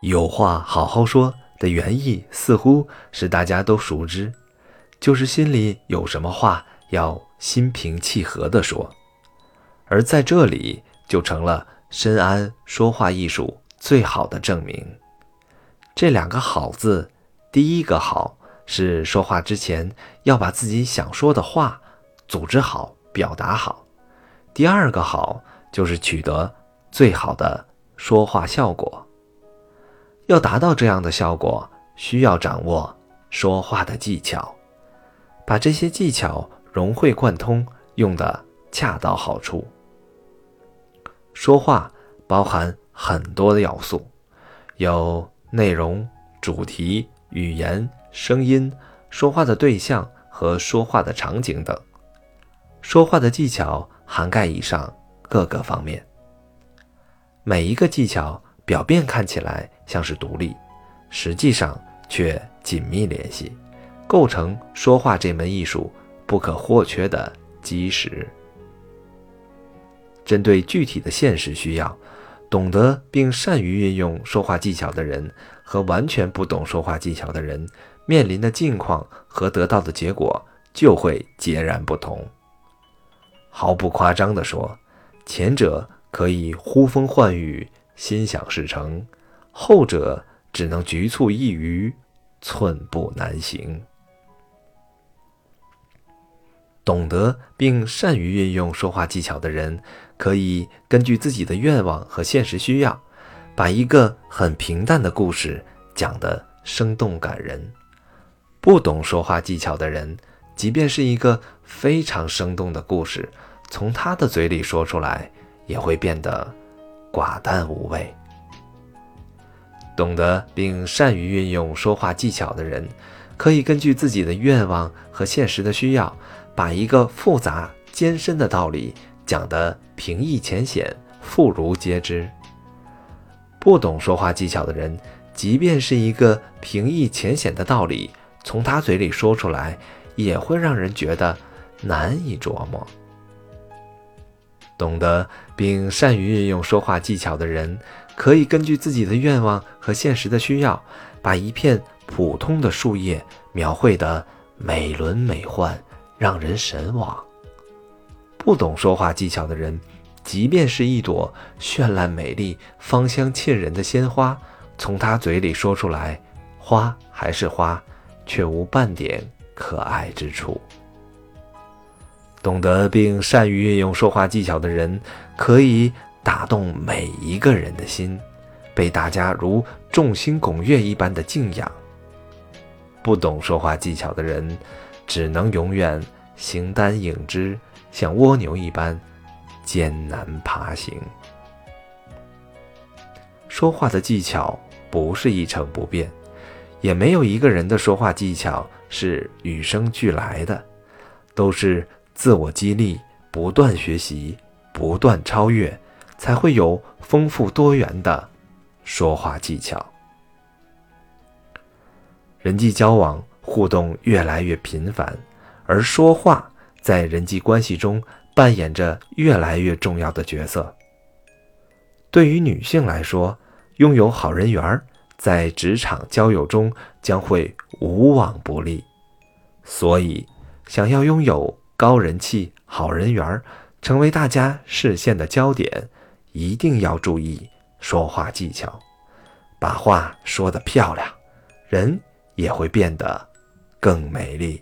有话好好说的原意似乎是大家都熟知，就是心里有什么话要心平气和地说，而在这里就成了深谙说话艺术最好的证明。这两个“好”字，第一个“好”是说话之前要把自己想说的话组织好、表达好；第二个“好”就是取得最好的说话效果。要达到这样的效果，需要掌握说话的技巧，把这些技巧融会贯通，用得恰到好处。说话包含很多的要素，有内容、主题、语言、声音、说话的对象和说话的场景等。说话的技巧涵盖以上各个方面，每一个技巧。表面看起来像是独立，实际上却紧密联系，构成说话这门艺术不可或缺的基石。针对具体的现实需要，懂得并善于运用说话技巧的人和完全不懂说话技巧的人面临的境况和得到的结果就会截然不同。毫不夸张地说，前者可以呼风唤雨。心想事成，后者只能局促一隅，寸步难行。懂得并善于运用说话技巧的人，可以根据自己的愿望和现实需要，把一个很平淡的故事讲得生动感人。不懂说话技巧的人，即便是一个非常生动的故事，从他的嘴里说出来，也会变得。寡淡无味。懂得并善于运用说话技巧的人，可以根据自己的愿望和现实的需要，把一个复杂艰深的道理讲得平易浅显、妇孺皆知。不懂说话技巧的人，即便是一个平易浅显的道理，从他嘴里说出来，也会让人觉得难以琢磨。懂得并善于运用说话技巧的人，可以根据自己的愿望和现实的需要，把一片普通的树叶描绘得美轮美奂，让人神往。不懂说话技巧的人，即便是一朵绚烂美丽、芳香沁人的鲜花，从他嘴里说出来，花还是花，却无半点可爱之处。懂得并善于运用说话技巧的人，可以打动每一个人的心，被大家如众星拱月一般的敬仰。不懂说话技巧的人，只能永远形单影只，像蜗牛一般艰难爬行。说话的技巧不是一成不变，也没有一个人的说话技巧是与生俱来的，都是。自我激励，不断学习，不断超越，才会有丰富多元的说话技巧。人际交往互动越来越频繁，而说话在人际关系中扮演着越来越重要的角色。对于女性来说，拥有好人缘在职场交友中将会无往不利。所以，想要拥有。高人气、好人缘，成为大家视线的焦点，一定要注意说话技巧，把话说得漂亮，人也会变得更美丽。